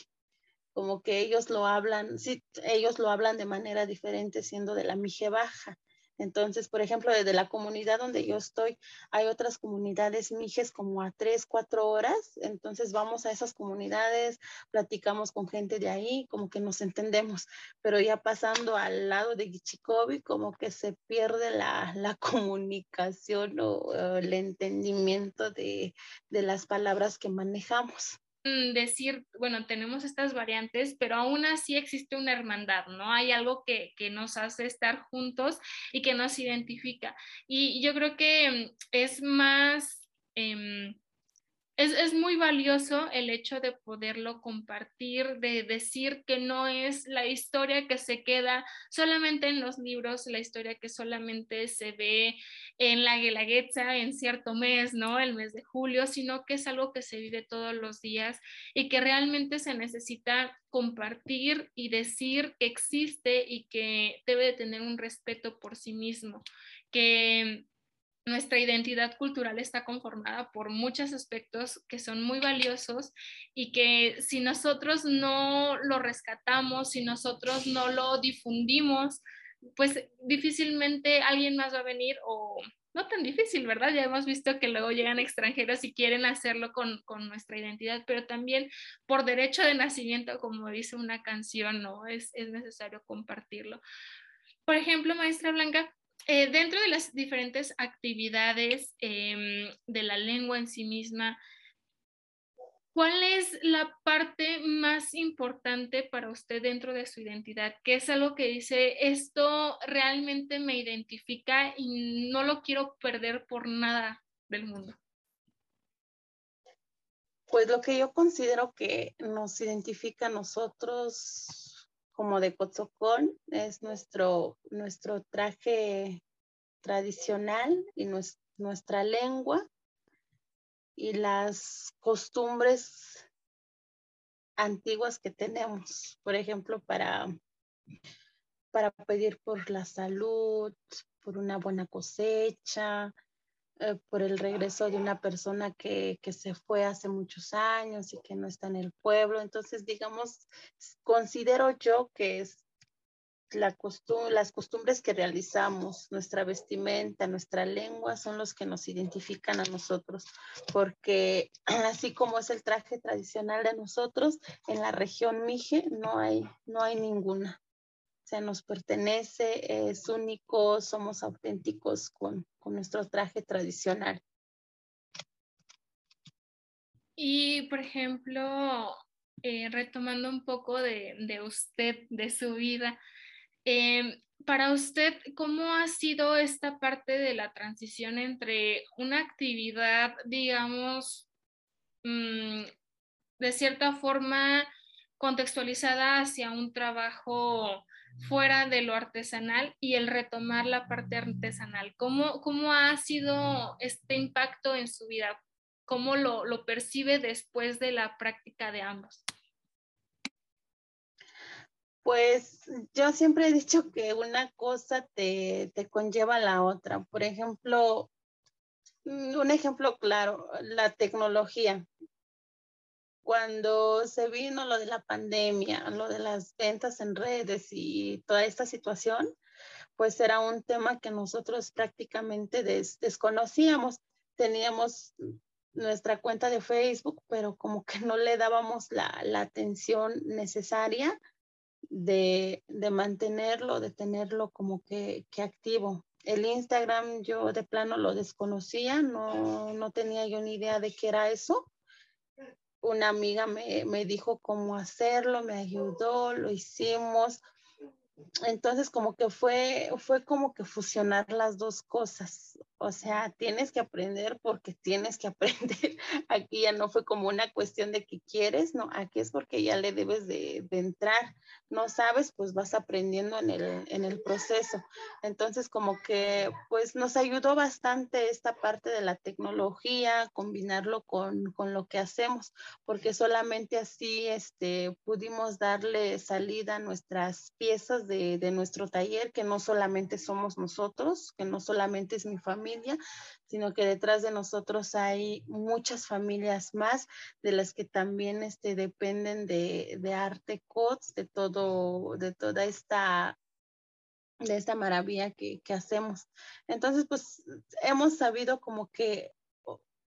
como que ellos lo hablan, sí, ellos lo hablan de manera diferente siendo de la mije baja. Entonces, por ejemplo, desde la comunidad donde yo estoy, hay otras comunidades mijes como a tres, cuatro horas. Entonces vamos a esas comunidades, platicamos con gente de ahí, como que nos entendemos. Pero ya pasando al lado de Gichikobi, como que se pierde la, la <laughs> comunicación o, el entendimiento de, de las palabras que manejamos. Decir, bueno, tenemos estas variantes, pero aún así existe una hermandad, ¿no? Hay algo que, que nos hace estar juntos y que nos identifica. Y yo creo que mm, es más... Eh, es, es, muy valioso el hecho de poderlo compartir, de decir que no es la historia que se queda solamente en los libros, la historia que solamente se ve en la Guelaguetza en cierto mes, ¿no? El mes de julio, sino que es algo que se vive todos los días y que realmente se necesita compartir y decir que existe y que debe de tener un respeto por sí mismo, que nuestra identidad cultural está conformada por muchos aspectos que son muy valiosos y que si nosotros no lo rescatamos, si nosotros no lo difundimos, pues difícilmente alguien más va a venir o no tan difícil, ¿verdad? Ya hemos visto que luego llegan extranjeros y quieren hacerlo con, con nuestra identidad, pero también por derecho de nacimiento, como dice una canción, ¿no? Es, es necesario compartirlo. Por ejemplo, maestra Blanca, eh, dentro de las diferentes actividades eh, de la lengua en sí misma, ¿cuál es la parte más importante para usted dentro de su identidad? ¿Qué es algo que dice, esto realmente me identifica y no lo quiero perder por nada del mundo? Pues lo que yo considero que nos identifica a nosotros como de Cotzocón, es nuestro, nuestro traje tradicional y nuestra lengua y las costumbres antiguas que tenemos, por ejemplo, para, para pedir por la salud, por una buena cosecha, eh, por el regreso de una persona que, que, se fue hace muchos años y que no está en el pueblo. Entonces, digamos, considero yo que es la las costumbres que realizamos, nuestra vestimenta, nuestra lengua, son los que nos identifican a nosotros, porque <clears throat> así como es el traje tradicional de nosotros, en la región Mije no hay, no hay ninguna se nos pertenece, es único, somos auténticos con, con nuestro traje tradicional. Y, por ejemplo, eh, retomando un poco de, de, usted, de su vida, eh, para usted, ¿cómo ha sido esta parte de la transición entre una actividad, digamos, mmm, de cierta forma contextualizada hacia un trabajo fuera de lo artesanal y el retomar la parte artesanal. ¿Cómo, cómo ha sido este impacto en su vida? ¿Cómo lo, lo percibe después de la práctica de ambos? Pues yo siempre he dicho que una cosa te, te conlleva a la otra. Por ejemplo, un ejemplo claro, la tecnología cuando se vino lo de la pandemia, lo de las ventas en redes y toda esta situación, pues era un tema que nosotros prácticamente desconocíamos. Teníamos nuestra cuenta de Facebook, pero como que no le dábamos la, atención necesaria de, mantenerlo, de tenerlo como que, que, activo. El Instagram yo de plano lo desconocía, no, no tenía yo ni idea de qué era eso una amiga me, me, dijo cómo hacerlo, me ayudó, lo hicimos. Entonces como que fue, fue como que fusionar las dos cosas. O sea, tienes que aprender porque tienes que <laughs> aprender. Aquí ya no fue como una cuestión de que quieres, no, aquí es porque ya le debes de, entrar. No sabes, pues vas aprendiendo en el, en el proceso. Entonces, como que pues nos ayudó bastante esta parte de la tecnología, combinarlo con, con lo que hacemos, porque solamente así este, pudimos darle salida a nuestras piezas de, nuestro taller, que no solamente somos nosotros, que no solamente es mi familia, sino que detrás de nosotros hay muchas familias más de las que también este, dependen de, de Arte Codes, de todo, de toda esta de esta maravilla que, que, hacemos. Entonces, pues hemos sabido como que,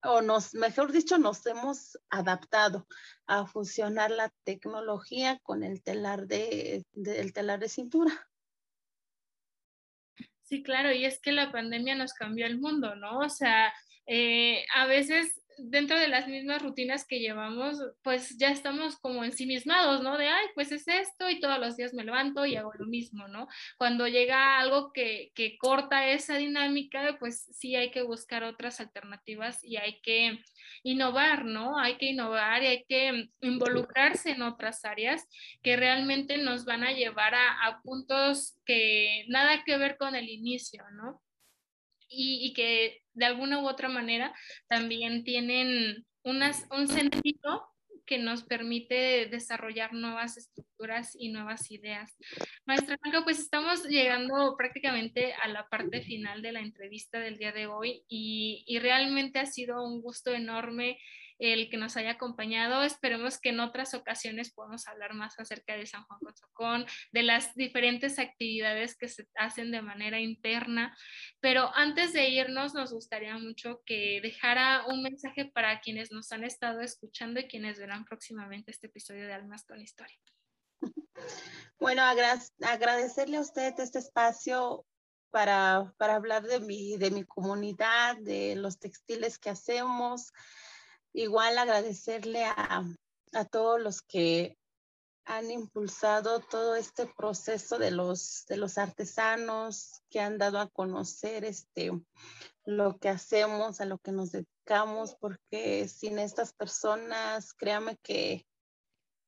o, nos, mejor dicho, nos hemos adaptado a fusionar la tecnología con el telar de, el telar de cintura. Sí, claro, y es que la pandemia nos cambió el mundo, ¿no? O sea, eh, a veces dentro de las mismas rutinas que llevamos, pues ya estamos como ensimismados, ¿no? De, ay, pues es esto y todos los días me levanto y hago lo mismo, ¿no? Cuando llega algo que, que corta esa dinámica, pues sí hay que buscar otras alternativas y hay que innovar, ¿no? Hay que innovar y hay que involucrarse en otras áreas que realmente nos van a llevar a, a puntos que nada que ver con el inicio, ¿no? Y, que de alguna u otra manera también tienen unas, un sentido que nos permite desarrollar nuevas estructuras y nuevas ideas. Maestra Blanca, pues estamos llegando prácticamente a la parte final de la entrevista del día de hoy y, y realmente ha sido un gusto enorme el que nos haya acompañado. Esperemos que en otras ocasiones podamos hablar más acerca de San Juan Cotzocón, de las diferentes actividades que se hacen de manera interna. Pero antes de irnos, nos gustaría mucho que dejara un mensaje para quienes nos han estado escuchando y quienes verán próximamente este episodio de Almas con Historia. <laughs> Bueno, agradecerle a usted este espacio para, para hablar de mi, de mi comunidad, de los textiles que hacemos, Igual agradecerle a, a todos los que han impulsado todo este proceso de los, de los artesanos que han dado a conocer este, lo que hacemos, a lo que nos dedicamos, porque sin estas personas, créame que,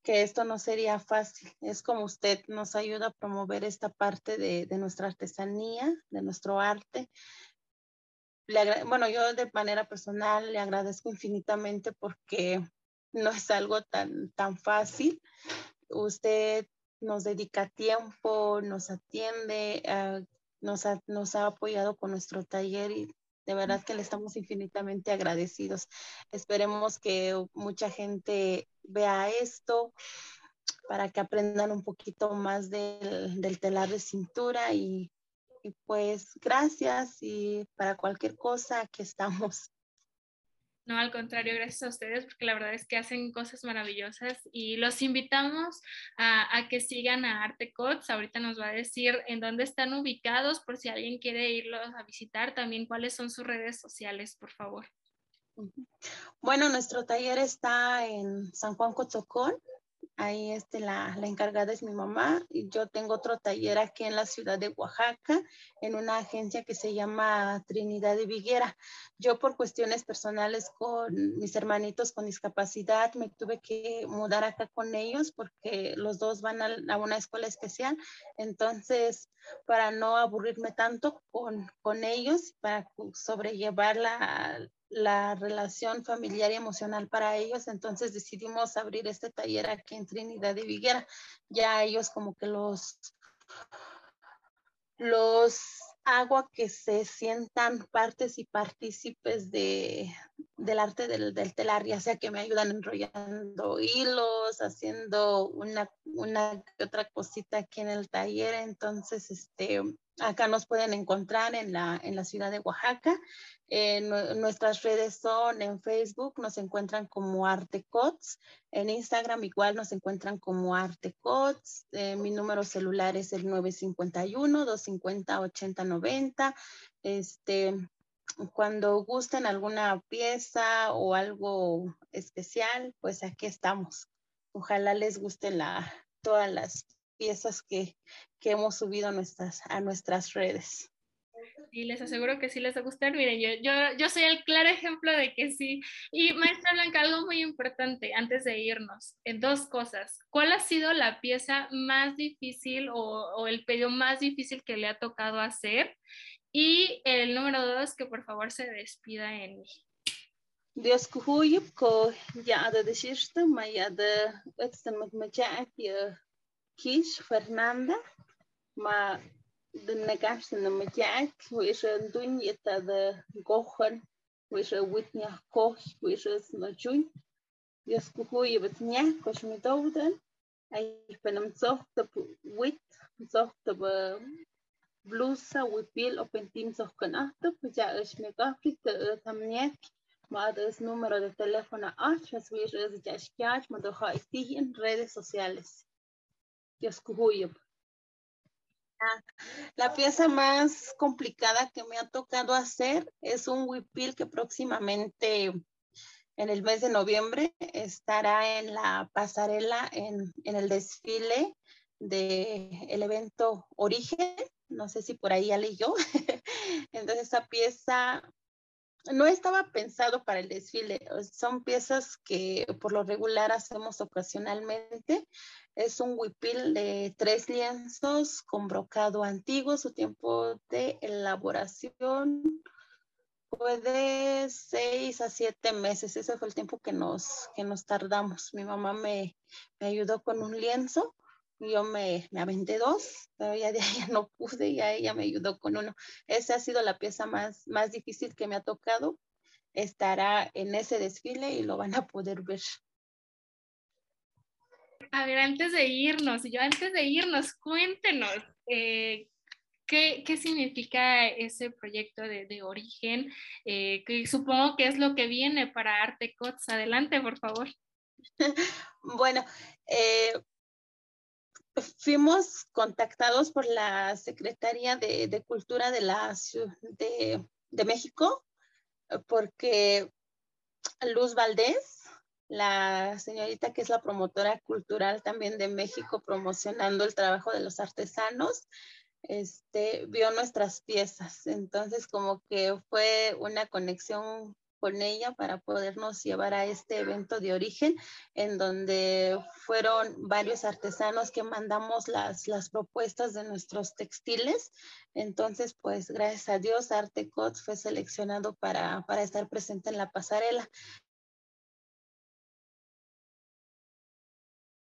que esto no sería fácil. Es como usted nos ayuda a promover esta parte de, de nuestra artesanía, de nuestro arte, bueno, yo de manera personal le agradezco infinitamente porque no es algo tan, tan fácil. Usted nos dedica tiempo, nos atiende, ah, nos, ha, nos ha apoyado con nuestro taller y de verdad que le estamos infinitamente agradecidos. Esperemos que mucha gente vea esto para que aprendan un poquito más del, del telar de cintura y y pues gracias y para cualquier cosa aquí estamos. No, al contrario, gracias a ustedes porque la verdad es que hacen cosas maravillosas y los invitamos a, a que sigan a Artecots. Ahorita nos va a decir en dónde están ubicados por si alguien quiere irlos a visitar, también cuáles son sus redes sociales, por favor. Bueno, nuestro taller está en San Juan Cotzocón, Ahí este, la, encargada es mi mamá y yo tengo otro taller aquí en la ciudad de Oaxaca, en una agencia que se llama Trinidad de Viguera. Yo por cuestiones personales con mis hermanitos con discapacidad me tuve que mudar acá con ellos porque los dos van a, a una escuela especial. Entonces, para no aburrirme tanto con, con ellos, para sobrellevar la, la relación familiar y emocional para ellos, entonces decidimos abrir este taller aquí en Trinidad de Viguera. Ya ellos como que los, los hago que se sientan partes y partícipes de, del arte del, del, telar, ya sea que me ayudan enrollando hilos, haciendo una, una otra cosita aquí en el taller. Entonces, este, acá nos pueden encontrar en la, en la ciudad de Oaxaca eh, nuestras redes son en Facebook, nos encuentran como Artecots, en Instagram igual nos encuentran como Artecots, eh, mi número celular es el 951-250-8090. Este, cuando gusten alguna pieza o algo especial, pues aquí estamos. Ojalá les guste la, todas las piezas que, que hemos subido a nuestras, a nuestras redes. Y les aseguro que sí les va a gustar. Miren, yo, yo, yo soy el claro ejemplo de que sí. Y maestra Blanca, algo muy importante antes de irnos, en dos cosas. ¿Cuál ha sido la pieza más difícil o, o el pedido más difícil que le ha tocado hacer? Y el número dos, que por favor se despida en mí. Dios kuhuyup ko ya de shishta ma ya de wetsten met ma kish Fernanda ma de negarsen ma jack wisha dun yeta de gochen wisha witnya koch wisha na jun Dios kuhuyup et nya kosh mi dowden ay penem zoch de wit zoch de blusa wipil opentim zoch kan ahto ja ish me gafri tam nyek Madres número de teléfono 8 en redes sociales. Ah, la pieza más complicada que me ha tocado hacer es un huipil que próximamente en el mes de noviembre estará en la pasarela en, en el desfile del el evento Origen. No sé si por ahí ya leyó. <laughs> Entonces esa pieza no estaba pensado para el desfile. Son piezas que por lo regular hacemos ocasionalmente. Es un huipil de tres lienzos con brocado antiguo. Su tiempo de elaboración fue de seis a siete meses. Ese fue el tiempo que nos, que nos tardamos. Mi mamá me, me ayudó con un lienzo yo me, me aventé dos, pero ya de ahí ya no pude, y ella me ayudó con uno. Esa ha sido la pieza más, más difícil que me ha tocado. Estará en ese desfile y lo van a poder ver. A ver, antes de irnos, yo antes de irnos, cuéntenos, eh, ¿qué, ¿qué, significa ese proyecto de, de origen? Eh, que supongo que es lo que viene para Arte Cots. Adelante, por favor. <laughs> bueno, eh, fuimos contactados por la Secretaría de, Cultura de la de, de México porque Luz Valdés, la señorita que es la promotora cultural también de México promocionando el trabajo de los artesanos, este, vio nuestras piezas. Entonces como que fue una conexión con ella para podernos llevar a este evento de origen, en donde fueron varios artesanos que mandamos las, las propuestas de nuestros textiles. Entonces, pues gracias a Dios, Arte Cots fue seleccionado para, para estar presente en la pasarela.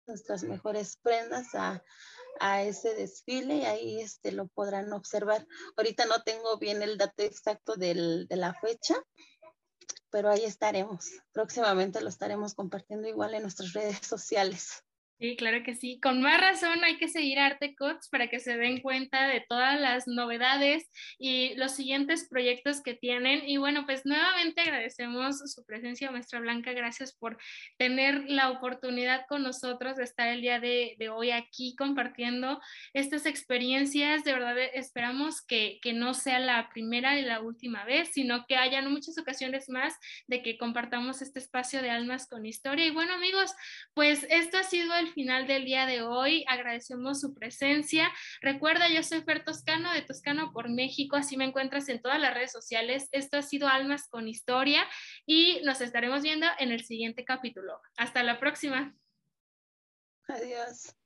Nuestras mejores prendas a, a, ese desfile y ahí este, lo podrán observar. Ahorita no tengo bien el dato exacto del, de la fecha, pero ahí estaremos. Próximamente lo estaremos compartiendo igual en nuestras redes sociales. Sí, claro que sí. Con más razón hay que seguir Artecots para que se den cuenta de todas las novedades y los siguientes proyectos que tienen. Y bueno, pues nuevamente agradecemos su presencia, maestra Blanca. Gracias por tener la oportunidad con nosotros de estar el día de, de hoy aquí compartiendo estas experiencias. De verdad esperamos que, que no sea la primera y la última vez, sino que hayan muchas ocasiones más de que compartamos este espacio de almas con historia. Y bueno, amigos, pues esto ha sido el final del día de hoy. Agradecemos su presencia. Recuerda, yo soy Fer Toscano de Toscano por México, así me encuentras en todas las redes sociales. Esto ha sido Almas con Historia y nos estaremos viendo en el siguiente capítulo. Hasta la próxima. Adiós.